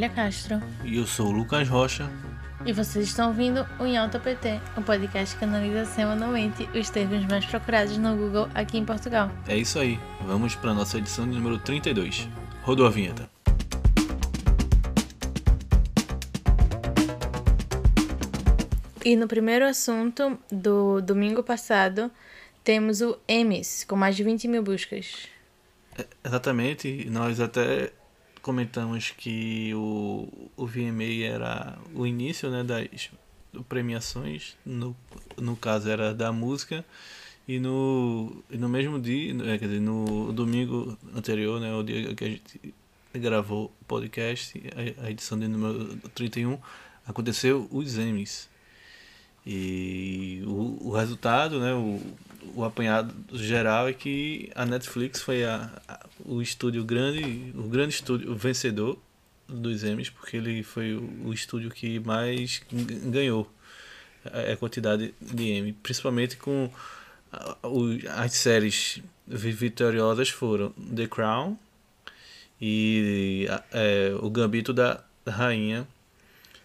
Natália Castro. E eu sou o Lucas Rocha. E vocês estão ouvindo o Em Alta PT, o um podcast que analisa semanalmente os termos mais procurados no Google aqui em Portugal. É isso aí, vamos para a nossa edição número 32. Rodou a vinheta. E no primeiro assunto do domingo passado, temos o Emmys, com mais de 20 mil buscas. É, exatamente, nós até comentamos que o, o VMA era o início né, das premiações, no, no caso era da música, e no, no mesmo dia, é, quer dizer, no domingo anterior, né, o dia que a gente gravou o podcast, a, a edição de número 31, aconteceu os Emmys. E o, o resultado, né, o, o apanhado geral é que a Netflix foi a, a, o estúdio grande, o grande estúdio, o vencedor dos Emmys, porque ele foi o, o estúdio que mais ganhou a, a quantidade de Emmy, principalmente com as séries vitoriosas foram The Crown e é, o Gambito da Rainha,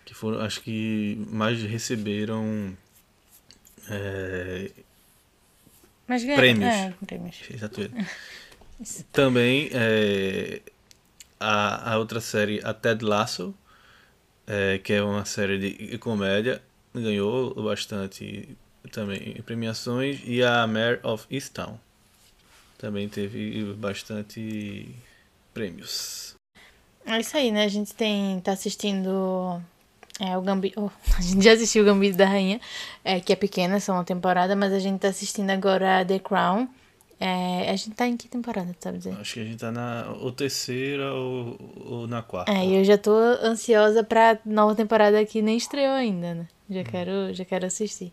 que foram acho que mais receberam é, Mas prêmios. É, prêmios. Também é, a, a outra série, a Ted Lasso, é, que é uma série de comédia, ganhou bastante também premiações. E a Mare of Easttown também teve bastante prêmios. É isso aí, né? A gente tem tá assistindo é, o Gambito. Oh, a gente já assistiu o Gambito da Rainha, é, que é pequena, só uma temporada, mas a gente tá assistindo agora The Crown. É, a gente tá em que temporada, sabe dizer? Acho que a gente tá na ou terceira ou, ou na quarta. É, e eu já tô ansiosa pra nova temporada que nem estreou ainda, né? Já, Hum. quero, já quero assistir.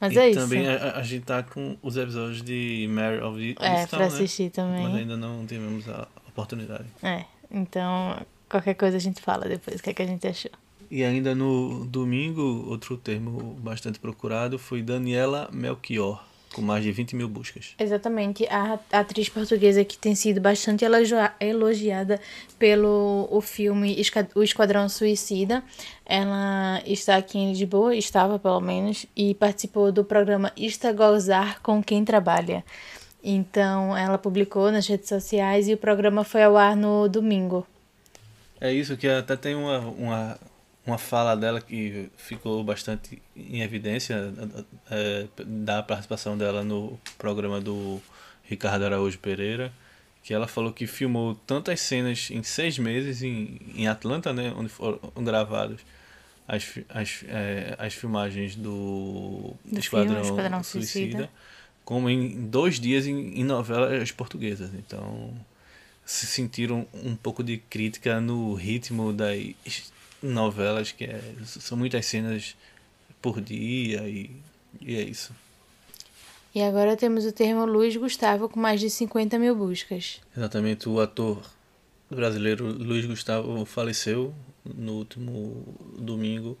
Mas e é isso. também a, a gente tá com os episódios de Mare of É, Easttown, pra né? assistir também. Mas ainda não tivemos a oportunidade. É, então qualquer coisa a gente fala depois, o que, é que a gente achou. E ainda no domingo, outro termo bastante procurado foi Daniela Melchior, com mais de 20 mil buscas. Exatamente, a atriz portuguesa que tem sido bastante elogiada pelo o filme O Esquadrão Suicida. Ela está aqui em Lisboa, estava pelo menos, e participou do programa Ista Gozar com Quem Trabalha. Então, ela publicou nas redes sociais e o programa foi ao ar no domingo. É isso que até tem uma, uma, uma fala dela que ficou bastante em evidência é, da participação dela no programa do Ricardo Araújo Pereira, que ela falou que filmou tantas cenas em seis meses em, em Atlanta, né, onde foram gravadas as, as, é, as filmagens do, Do Esquadrão, filme Esquadrão Suicida, Suicida. como em dois dias em, em novelas portuguesas. Então se sentiram um pouco de crítica no ritmo das novelas, que é, são muitas cenas por dia e, e é isso. E agora temos o termo Luiz Gustavo com mais de 50 mil buscas. Exatamente, o ator brasileiro Luiz Gustavo faleceu no último domingo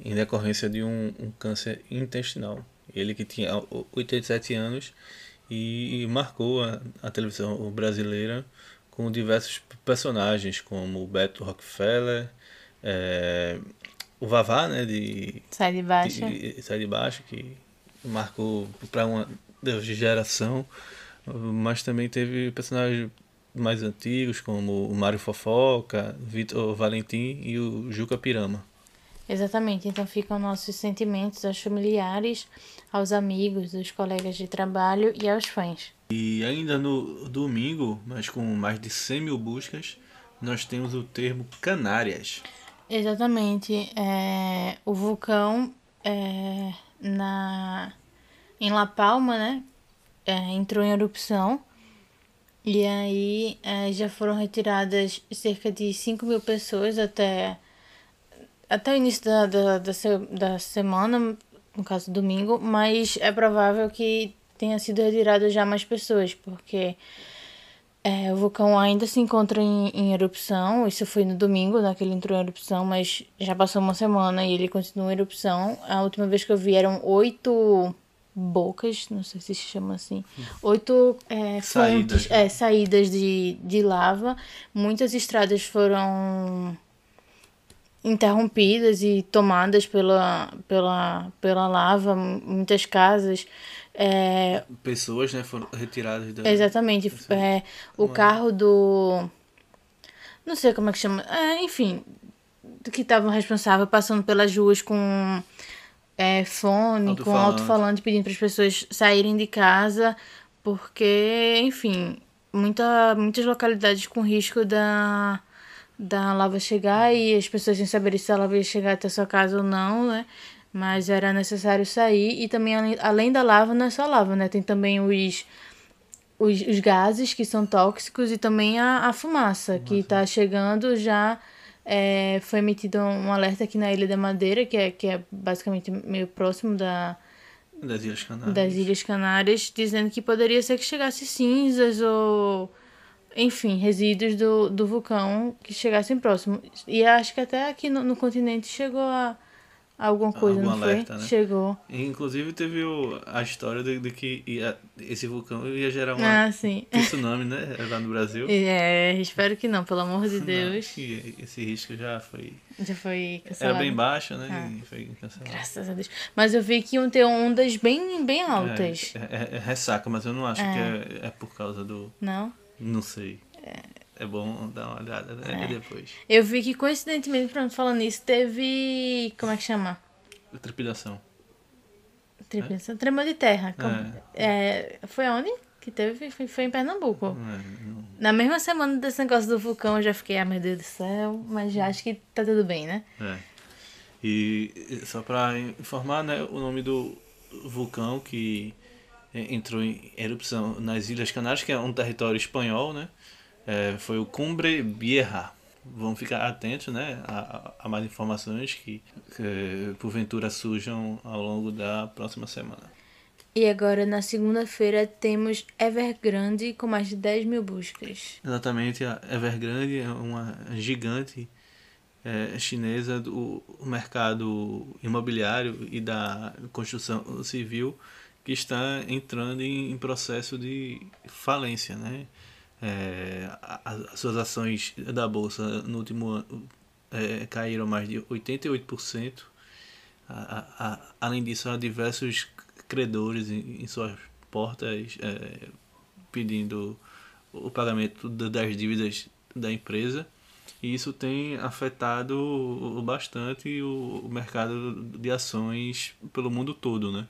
em decorrência de um, um câncer intestinal. Ele que tinha 87 anos e marcou a, a televisão brasileira com diversos personagens como Beto Rockefeller, é, o Vavá, né, de Sai de baixo. de- sai de baixo, que marcou para uma Deus de geração, mas também teve personagens mais antigos, como o Mário Fofoca, Vitor Valentim e o Juca Pirama. Exatamente, então ficam nossos sentimentos aos familiares, aos amigos, aos colegas de trabalho e aos fãs. E ainda no domingo, mas com mais de 100 mil buscas, nós temos o termo Canárias. Exatamente, é, o vulcão é, na, em La Palma, né, é, entrou em erupção. E aí é, já foram retiradas cerca de 5 mil pessoas até, até o início da, da, da, da semana, no caso domingo, mas é provável que tenha sido retirado já mais pessoas, porque é, o vulcão ainda se encontra em, em erupção. Isso foi no domingo, né, que ele entrou em erupção, mas já passou uma semana e ele continua em erupção. A última vez que eu vi eram oito bocas, não sei se se chama assim, oito é, Saídas, fontes, né? é, saídas de, de lava. Muitas estradas foram interrompidas e tomadas pela, pela, pela lava, muitas casas. É, Pessoas, né, foram retiradas da. exatamente. É, o carro do. Não sei como é que chama. É, enfim, que estavam responsáveis passando pelas ruas com é, fone, com Alto-falante. alto-falante, pedindo para as pessoas saírem de casa, porque, enfim, muita, muitas localidades com risco da, da lava chegar e as pessoas sem saber se a lava ia chegar até a sua casa ou não, né? Mas era necessário sair e também, além, da lava, não é só lava, né? Tem também os, os, os gases que são tóxicos e também a, a fumaça, que está chegando já. é, foi emitido um alerta aqui na Ilha da Madeira, que é, que é basicamente meio próximo da, Das Ilhas Canárias. das Ilhas Canárias, dizendo que poderia ser que chegasse cinzas ou, enfim, resíduos do, do vulcão que chegassem próximo. E acho que até aqui no, no continente chegou a, a alguma coisa, Algum não foi? alerta, né? Chegou. E, Inclusive teve o- a história de, de que ia- esse vulcão ia gerar uma Ah, sim. tsunami, né? Lá no Brasil. É, espero que não, pelo amor de Deus. E esse risco já foi. Já foi Era cancelado. bem baixo, né? Ah. E foi cancelado. Graças a Deus. Mas eu vi que iam ter ondas bem, bem altas. É, é- é ressaca, mas eu não acho que é, é por causa do. Não? Não sei. É bom dar uma olhada né? É. depois. Eu vi que coincidentemente, pronto, falando nisso, teve. Como é que chama? Trepidação. Tremor tremor de terra. Como- é, foi onde? Que teve? Foi, foi em Pernambuco. É- Na mesma semana desse negócio do vulcão, eu já fiquei, ah, meu Deus do céu, mas já acho que tá tudo bem, né? É. E só para informar, né, o nome do vulcão que é, entrou em erupção nas Ilhas Canárias, que é um território espanhol, né? é, foi o Cumbre Vieja. Vamos ficar atentos, né, a, a- mais informações que, que porventura surjam ao longo da próxima semana. E agora, na segunda-feira, temos Evergrande com mais de 10 mil buscas. Exatamente, a Evergrande é uma gigante eh, chinesa do mercado imobiliário e da construção civil que está entrando em, em processo de falência, né? A- as suas ações da bolsa no último ano eh, caíram mais de 88%. A- a- a- além disso, há diversos credores em, em suas portas eh, pedindo o pagamento da- das dívidas da empresa e isso tem afetado bastante o mercado de ações pelo mundo todo, né?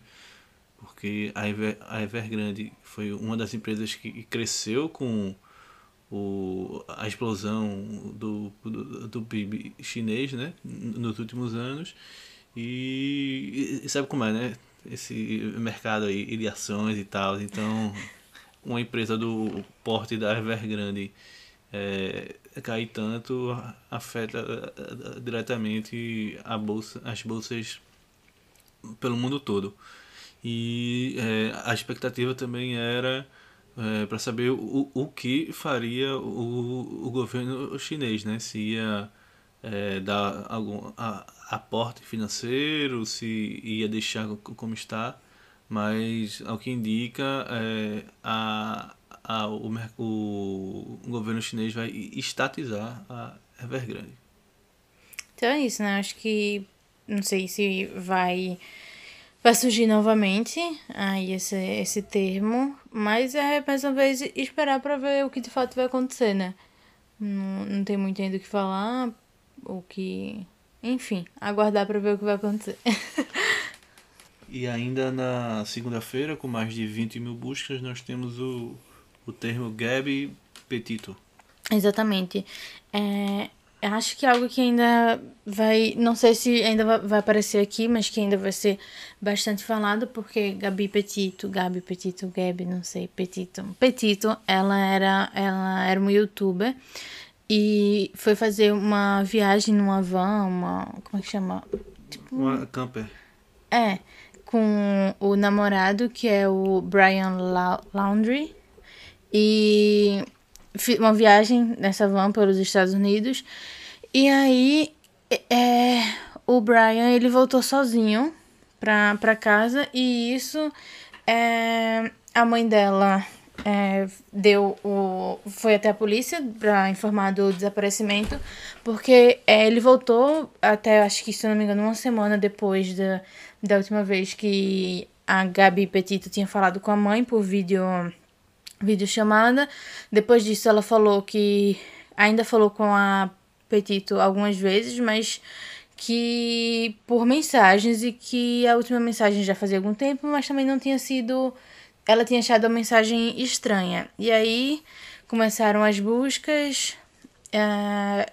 Porque a, Ever, a Evergrande foi uma das empresas que cresceu com o, a explosão do, do, do PIB chinês, né? Nos últimos anos e, e sabe como é, né? Esse mercado aí de ações e tal, então uma empresa do porte da Evergrande é, cair tanto afeta eh, diretamente a bolsa, as bolsas pelo mundo todo. E é, a expectativa também era para saber o, o que faria o, o governo chinês, né? Se ia é, dar algum a, aporte financeiro, se ia deixar co- como está, mas ao que indica é, a, a, o, o governo chinês vai estatizar a Evergrande. Então é isso, né? Acho que não sei se vai vai surgir novamente aí esse, esse termo, mas é mais uma vez esperar para ver o que de fato vai acontecer, né? Não, não tem muito ainda o que falar, o que. Enfim, aguardar para ver o que vai acontecer. E ainda na segunda-feira, com mais de 20 mil buscas, nós temos o, o termo Gabi Petito. Exatamente. É, acho que é algo que ainda vai. Não sei se ainda vai- aparecer aqui, mas que ainda vai ser bastante falado, porque Gabi Petito, Gabi Petito, Gabi, não sei, Petito. Petito, ela era, ela era uma youtuber e foi fazer uma viagem numa van, uma. Como é que chama? Uma camper. É, com o namorado que é o Brian La- Laundrie. E uma viagem nessa van pelos Estados Unidos. E aí é, o Brian ele voltou sozinho pra, pra casa e isso é, a mãe dela é, deu o foi até a polícia para informar do desaparecimento porque é, ele voltou até acho que se não me engano uma semana depois da, da última vez que a Gabi Petito tinha falado com a mãe por vídeo vídeo chamada depois disso ela falou que ainda falou com a Petito algumas vezes mas que por mensagens e que a última mensagem já fazia algum tempo mas também não tinha sido ela tinha achado a mensagem estranha. E aí começaram as buscas. É,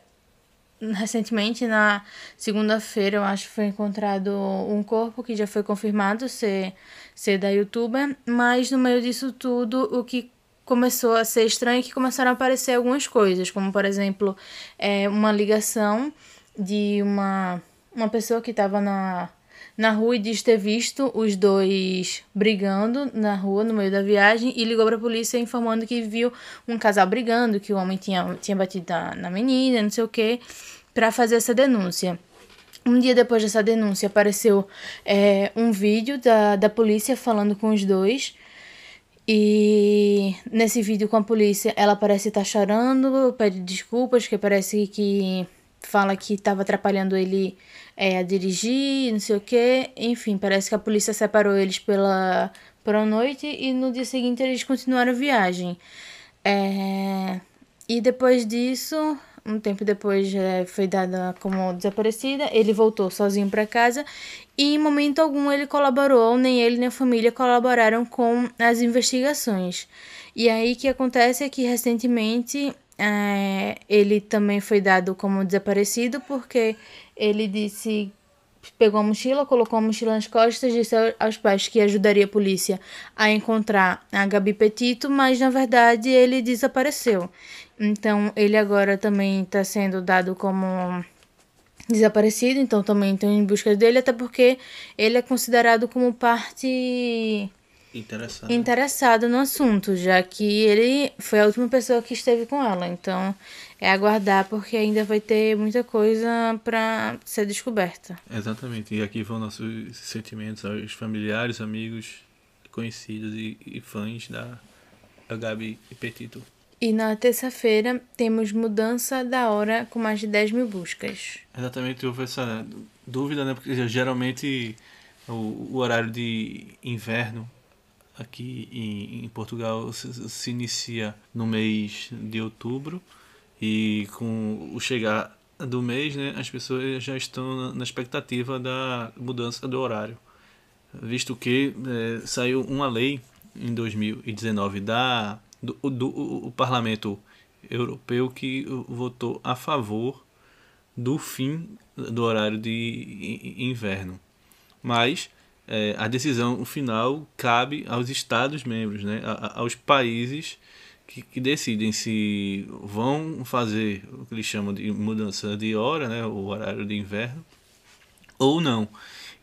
recentemente, na segunda-feira, eu acho foi encontrado um corpo que já foi confirmado ser, ser da youtuber. Mas no meio disso tudo, o que começou a ser estranho é que começaram a aparecer algumas coisas, como por exemplo, é, uma ligação de uma, uma pessoa que estava na na rua e diz ter visto os dois brigando na rua no meio da viagem e ligou para a polícia informando que viu um casal brigando, que o homem tinha, tinha batido na, na menina, não sei o que, para fazer essa denúncia. Um dia depois dessa denúncia apareceu é, um vídeo da, da polícia falando com os dois. E nesse vídeo com a polícia ela parece estar tá chorando, pede desculpas, que parece que fala que estava atrapalhando ele é, a dirigir, não sei o que. Enfim, parece que a polícia separou eles pela, pela noite e no dia seguinte eles continuaram a viagem. É, e depois disso, um tempo depois é, foi dada como desaparecida, ele voltou sozinho para casa e em momento algum ele colaborou, nem ele nem a família colaboraram com as investigações. E aí o que acontece é que recentemente é, ele também foi dado como desaparecido porque ele disse pegou a mochila, colocou a mochila nas costas, disse aos pais que ajudaria a polícia a encontrar a Gabi Petito, mas na verdade ele desapareceu. Então ele agora também está sendo dado como desaparecido, então também estão em busca dele, até porque ele é considerado como parte interessado. interessado no assunto, já que ele foi a última pessoa que esteve com ela. Então, é aguardar porque ainda vai ter muita coisa para ser descoberta. Exatamente. E aqui vão nossos sentimentos aos familiares, amigos, conhecidos e, e fãs da, Gabi e Petito. E na terça-feira temos mudança da hora com mais de 10 mil buscas. Exatamente, houve essa dúvida, né? Porque geralmente o, o horário de inverno aqui em, em Portugal se, se, inicia no mês de outubro e com o chegar do mês, né, as pessoas já estão na expectativa da mudança do horário, visto que é, saiu uma lei em 2019 da do, do o Parlamento Europeu que votou a favor do fim do horário de inverno, mas é, a decisão final cabe aos Estados membros, né, a, aos países que, que, decidem se vão fazer o que eles chamam de mudança de hora, né, o horário de inverno, ou não.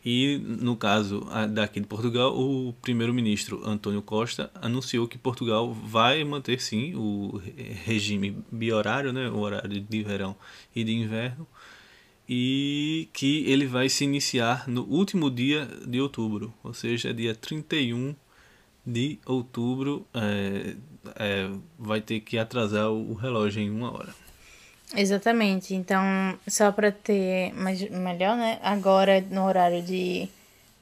E no caso daqui de Portugal, o primeiro-ministro Antônio Costa anunciou que Portugal vai manter sim o regime biorário, né, o horário de verão e de inverno, e que ele vai se iniciar no último dia de outubro, ou seja, dia 31 de outubro, é, é, vai ter que atrasar o relógio em uma hora. Exatamente, então só para ter mais, melhor, né? Agora no horário de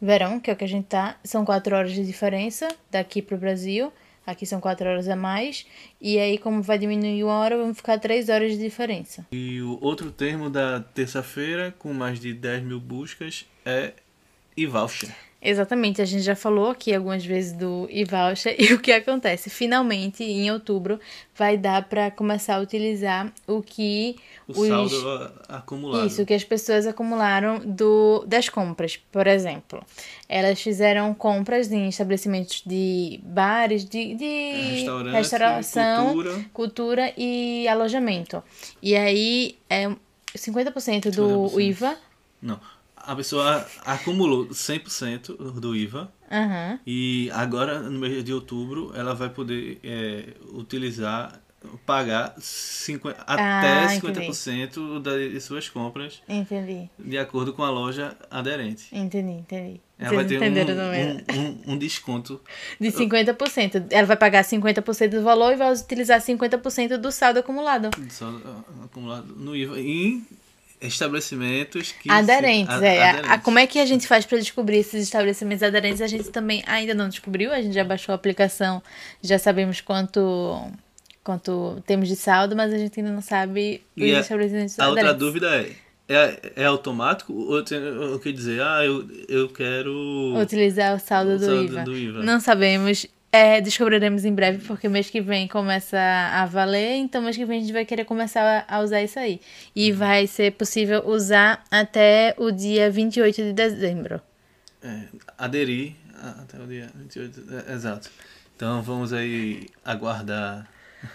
verão, que é o que a gente tá, são quatro horas de diferença daqui para o Brasil. Aqui são 4 horas a mais. E aí, como vai diminuir uma hora, vão ficar 3 horas de diferença. E o outro termo da terça-feira, com mais de 10 mil buscas, é e-voucher. Exatamente, a gente já falou aqui algumas vezes do e-voucher e o que acontece? Finalmente, em outubro, vai dar para começar a utilizar o que o os... saldo acumulado. Isso, que as pessoas acumularam do das compras, por exemplo. Elas fizeram compras em estabelecimentos de bares, de, de restauração, cultura. cultura e alojamento. E aí, é 50% do 50%. IVA. Não a pessoa acumulou 100% do IVA uhum. e agora no mês de outubro ela vai poder é, utilizar pagar 50, Ah, até entendi. 50% das suas compras, Entendi, de acordo com a loja aderente. entendi, entendi. Ela vai Vocês ter entenderam também. um, um, um, um desconto. De 50%. Ela vai pagar 50% do valor e vai utilizar 50% do saldo acumulado. Só ah, acumulado no IVA em estabelecimentos que. se- Aderentes, a- é. A- aderentes. a- como é que a gente faz para descobrir esses estabelecimentos aderentes? A gente também ainda não descobriu, a gente já baixou a aplicação, já sabemos quanto quanto temos de saldo, mas a gente ainda não sabe os E a- estabelecimentos A outra aderentes. dúvida é: é, é automático? Ou tem, ou quer dizer, ah, eu, eu quero. Utilizar o saldo, O do, saldo IVA. do IVA. Não sabemos. É, descobriremos em breve, porque mês que vem começa a valer, então mês que vem a gente vai querer começar a usar isso aí. E vai ser possível usar até o dia 28 de dezembro. É, aderir até o dia 28. é, exato. Então vamos aí aguardar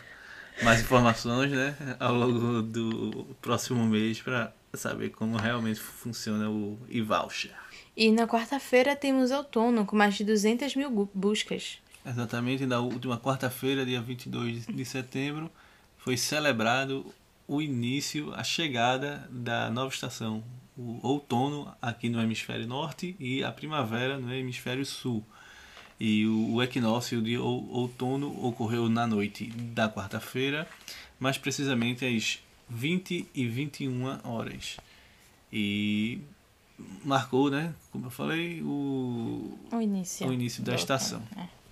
mais informações, né? Ao longo do próximo mês para saber como realmente funciona o e-voucher. E na quarta-feira temos outono, com mais de 200 mil buscas. Exatamente, na última quarta-feira, dia 22 de setembro, foi celebrado o início, a chegada da nova estação, o outono aqui no hemisfério norte e a primavera no hemisfério sul. E o, equinócio de ou- outono ocorreu na noite da quarta-feira, mais precisamente às 20 e 21 horas. E marcou, né, como eu falei, o, O início. o início da estação. outono, é.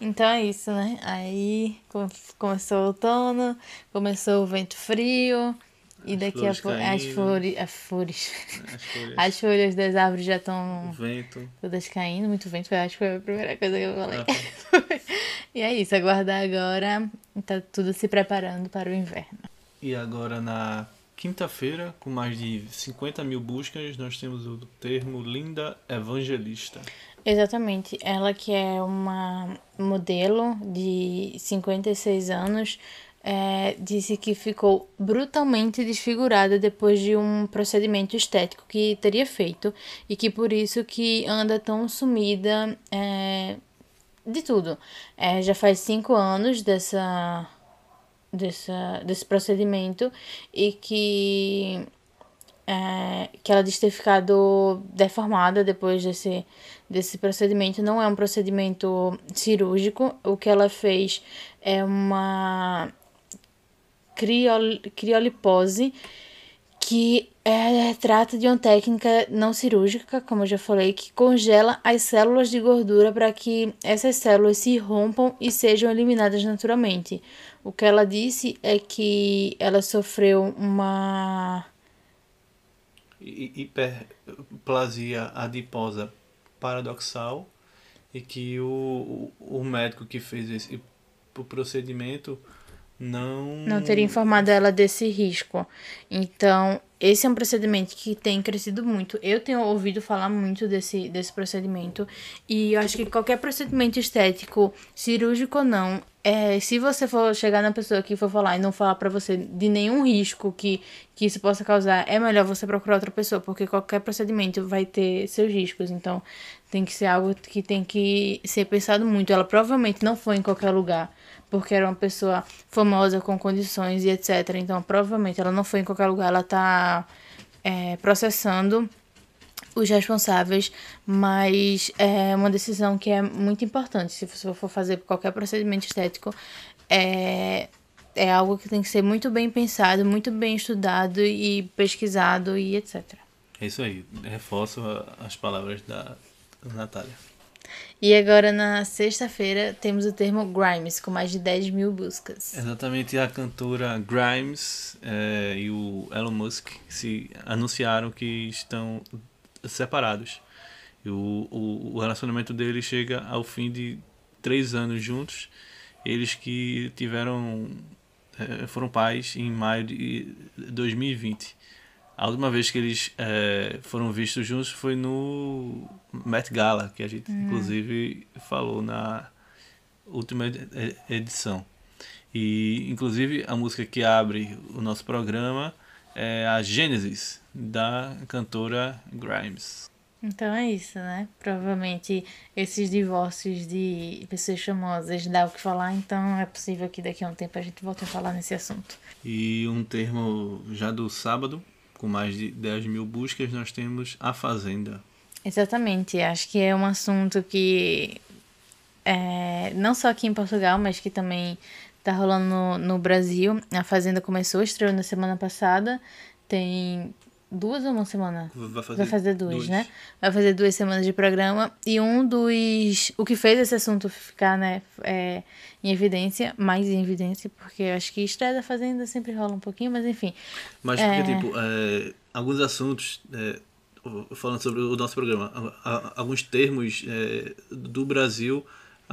Então é isso, né? Aí com- começou o outono, começou o vento frio, e As daqui a pouco as flores, as flores, As folhas, as folhas das árvores já estão vento. todas caindo, muito vento, eu acho que foi a primeira coisa que eu falei. Ah, e é isso, aguardar agora, tá tudo se preparando para o inverno. E agora na quinta-feira, com mais de 50 mil buscas, nós temos o termo Linda Evangelista. Exatamente, ela que é uma modelo de 56 anos, é, disse que ficou brutalmente desfigurada depois de um procedimento estético que teria feito e que por isso que anda tão sumida é, de tudo. É, já faz cinco anos dessa, dessa, desse procedimento e que é, que ela diz ter ficado deformada depois desse, desse procedimento. Não é um procedimento cirúrgico. O que ela fez é uma criol, criolipose, que é, trata de uma técnica não cirúrgica, como eu já falei, que congela as células de gordura para que essas células se rompam e sejam eliminadas naturalmente. O que ela disse é que ela sofreu uma Hi- Hiperplasia adiposa paradoxal e que o, o o médico que fez esse o procedimento não não teria informado ela desse risco. Então, esse é um procedimento que tem crescido muito. Eu tenho ouvido falar muito desse, desse procedimento. E eu acho que qualquer procedimento estético, cirúrgico ou não, é, se você for chegar na pessoa que for falar e não falar pra você de nenhum risco que, que isso possa causar, é melhor você procurar outra pessoa, porque qualquer procedimento vai ter seus riscos. Então, tem que ser algo que tem que ser pensado muito. Ela provavelmente não foi em qualquer lugar porque era uma pessoa famosa com condições e etc. Então, provavelmente ela não foi em qualquer lugar, ela tá é, processando os responsáveis, mas é uma decisão que é muito importante. Se você for fazer qualquer procedimento estético, é, é algo que tem que ser muito bem pensado, muito bem estudado e pesquisado e etc. É isso aí, reforço as palavras da Natália. E agora na sexta-feira temos o termo Grimes, com mais de 10 mil buscas. Exatamente a cantora Grimes eh, e o Elon Musk se anunciaram que estão separados. E o, o, o relacionamento deles chega ao fim de três anos juntos. Eles que tiveram eh, foram pais em maio de 2020. A última vez que eles eh, foram vistos juntos foi no Met Gala, que a gente inclusive falou na última ed- edição. E inclusive a música que abre o nosso programa é a Genesis da cantora Grimes. Então é isso, né? Provavelmente esses divórcios de pessoas famosas dá o que falar, então é possível que daqui a um tempo a gente volte a falar nesse assunto. E um termo já do sábado, com mais de 10 mil buscas, nós temos A Fazenda. Exatamente, acho que é um assunto que é, não só aqui em Portugal, mas que também tá rolando no, no Brasil. A Fazenda começou, estreou na semana passada. Tem duas ou uma semana? Vai fazer, Vai fazer duas, duas. né? Vai fazer duas semanas de programa. E um dos. O que fez esse assunto ficar, né, é, em evidência, mais em evidência, porque eu acho que estreia da Fazenda sempre rola um pouquinho, mas enfim. Mas É. porque, tipo, é, alguns assuntos, é, falando sobre o nosso programa, alguns termos é, do Brasil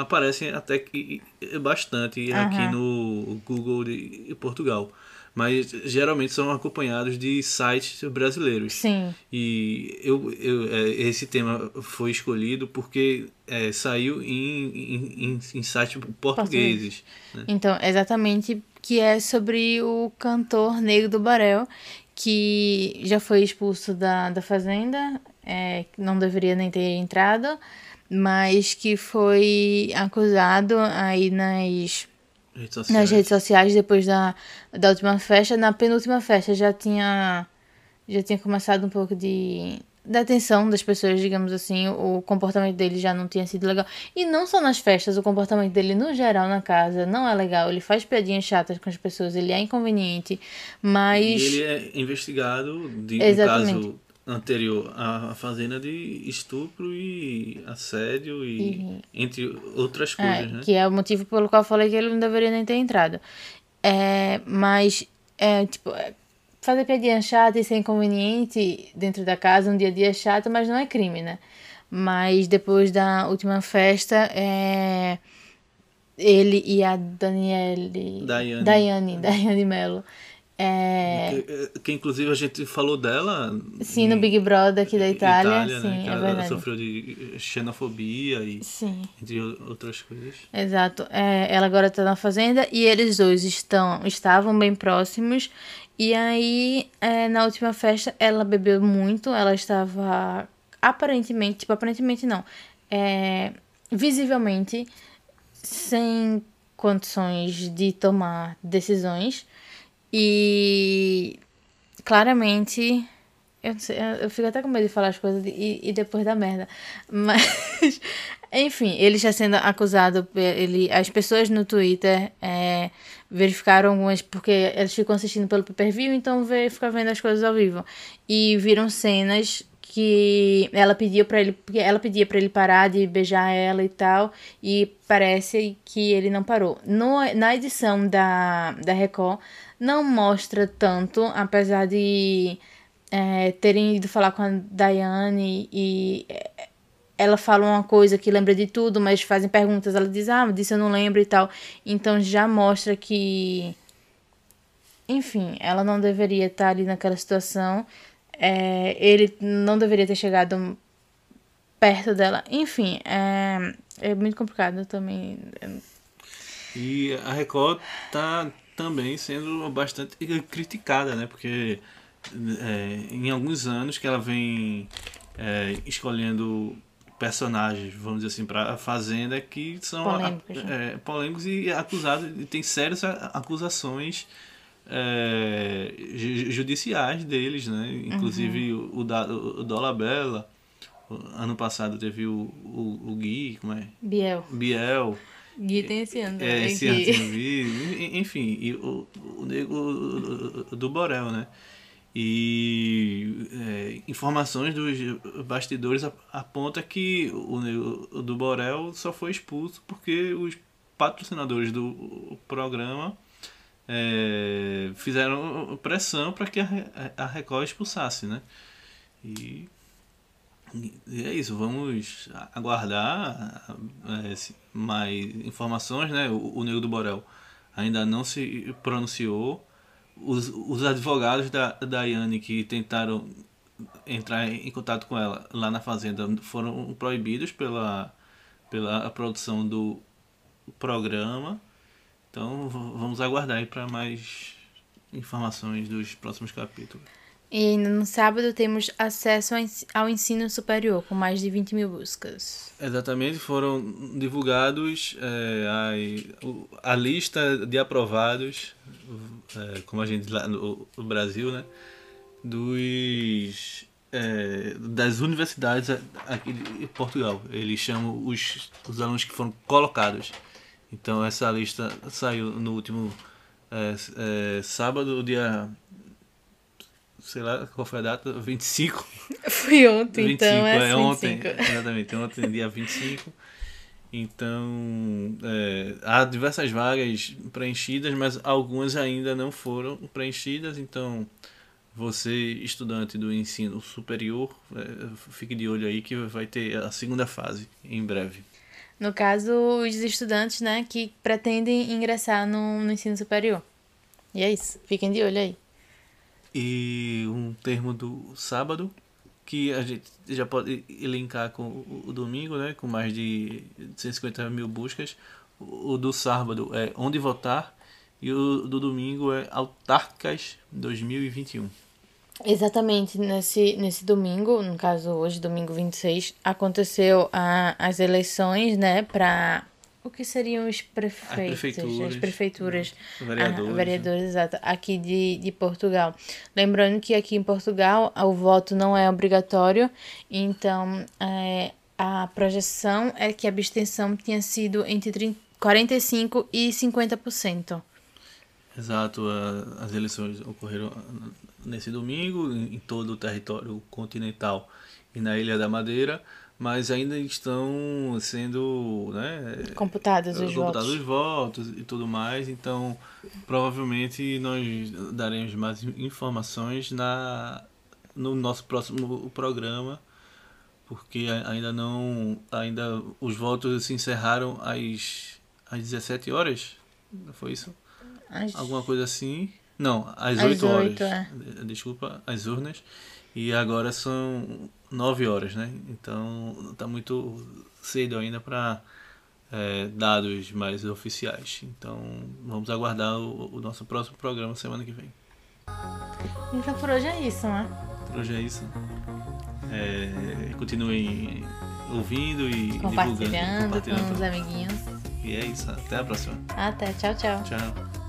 aparecem até que bastante aqui Aham. no Google de Portugal. Mas geralmente são acompanhados de sites brasileiros. Sim. E eu, eu, é, esse tema foi escolhido porque é, saiu em, em, em, sites portugueses. né? Então, exatamente, que é sobre o cantor Negro do Barel, que já foi expulso da, da Fazenda, é, não deveria nem ter entrado, mas que foi acusado aí nas, Redes nas sociais. redes sociais depois da, da última festa. Na penúltima festa já tinha, já tinha começado um pouco de da atenção das pessoas, digamos assim, o comportamento dele já não tinha sido legal. E não só nas festas, o comportamento dele no geral na casa não é legal. Ele faz piadinhas chatas com as pessoas, ele é inconveniente, mas E ele é investigado de um Exatamente. caso anterior à fazenda de estupro e assédio e, entre outras É, coisas, né? que é o motivo pelo qual eu falei que ele não deveria nem ter entrado. É, mas, é, tipo, é, fazer piadinha chata e ser inconveniente dentro da casa, um dia a dia chato, mas não é crime, né? Mas depois da última festa, é, ele e a Daniele... Daiane. Daiane, Daiane Mello. É, Que, que, inclusive a gente falou dela sim, no Big Brother aqui da Itália, né? sim, que é ela verdade. sofreu de xenofobia e Sim. entre outras coisas. Exato. É, ela agora tá na fazenda e eles dois estão, estavam bem próximos. E aí, é, na última festa, ela bebeu muito. Ela estava aparentemente, tipo, aparentemente não, é, visivelmente sem condições de tomar decisões. E claramente. Eu, sei, eu- fico até com medo de falar as coisas e, e depois da merda. Mas, enfim, ele está sendo acusado. Ele, as pessoas no Twitter é, verificaram algumas. Porque eles ficam assistindo pelo pay per view, então vê, vendo as coisas ao vivo. E viram cenas que ela pediu para ele. Ela pedia para ele parar de beijar ela e tal. E parece que ele não parou. No, na edição da, da Record, não mostra tanto, apesar de é, terem ido falar com a Daiane e é, ela fala uma coisa que lembra de tudo, mas fazem perguntas, ela diz, ah, disso eu não lembro e tal. Então já mostra que, enfim, ela não deveria estar ali naquela situação. É, ele não deveria ter chegado perto dela. Enfim, é, é muito complicado também. E a Record tá também sendo bastante criticada, né? Porque é, em alguns anos que ela vem é, escolhendo personagens, vamos dizer assim, para a Fazenda que são Polêmicos, é, polêmicos e acusados, e tem sérias a- acusações é, ju- judiciais deles, né? Inclusive o, o, da, o Dolabella, ano passado teve o, o, o Gui, como é? Biel. Biel. Gui tem esse ano. É, né, esse ano. En- Enfim, e o, o nego do Borel, né? E é, informações dos bastidores ap- aponta que o nego do Borel só foi expulso porque os patrocinadores do programa é, fizeram pressão para que a, a Record expulsasse, né? E e é isso, vamos aguardar é, mais informações, né? O, o Nego do Borel ainda não se pronunciou. Os, os advogados da Daiane que tentaram entrar em contato com ela lá na fazenda foram proibidos pela, pela produção do programa. Então vamos aguardar aí para mais informações dos próximos capítulos. E no sábado temos acesso ao ensino superior, com mais de 20 mil buscas. Exatamente, foram divulgados é, a, a lista de aprovados, é, como a gente lá no, no Brasil, né? Dos, é, das universidades aqui de Portugal. Eles chamam os, os alunos que foram colocados. Então essa lista saiu no último é, é, sábado, dia sei lá qual foi a data, 25. Foi ontem, 25, então é, é ontem, exatamente, ontem, dia 25. Então, é, há diversas vagas preenchidas, mas algumas ainda não foram preenchidas. Então, você, estudante do ensino superior, é, fique de olho aí que vai ter a segunda fase em breve. No caso, os estudantes né, que pretendem ingressar no, no ensino superior. E é isso, fiquem de olho aí e um termo do sábado que a gente já pode linkar com o domingo, né, com mais de 150 mil buscas. O do sábado é Onde Votar e o do domingo é Autárquicas 2021. Exatamente, nesse, nesse domingo, no caso hoje, domingo 26, aconteceu a, as eleições, né, para o que seriam os prefeitos? As prefeituras. As prefeituras. Vereadores. Ah, vereadores, exato. Aqui de, de Portugal. Lembrando que aqui em Portugal o voto não é obrigatório, então é, a projeção é que a abstenção tinha sido entre 30, 45% e 50%. Exato, as eleições ocorreram nesse domingo em todo o território continental e na Ilha da Madeira mas ainda estão sendo né, computados, os, computados votos. os votos e tudo mais. Então, provavelmente nós daremos mais informações na no nosso próximo programa, porque ainda não ainda os votos se encerraram às às 17 horas. Foi isso? As... Alguma coisa assim? Não, às, às 8 horas. 8, é. Desculpa, as urnas. E agora são 9 horas, né? Então está muito cedo ainda para é, dados mais oficiais. Então vamos aguardar o, o, nosso próximo programa semana que vem. Então por hoje é isso, né? Por hoje é isso. É, continuem ouvindo e compartilhando, compartilhando com os amiguinhos. E é isso. Até a próxima. Até. Tchau, tchau. Tchau.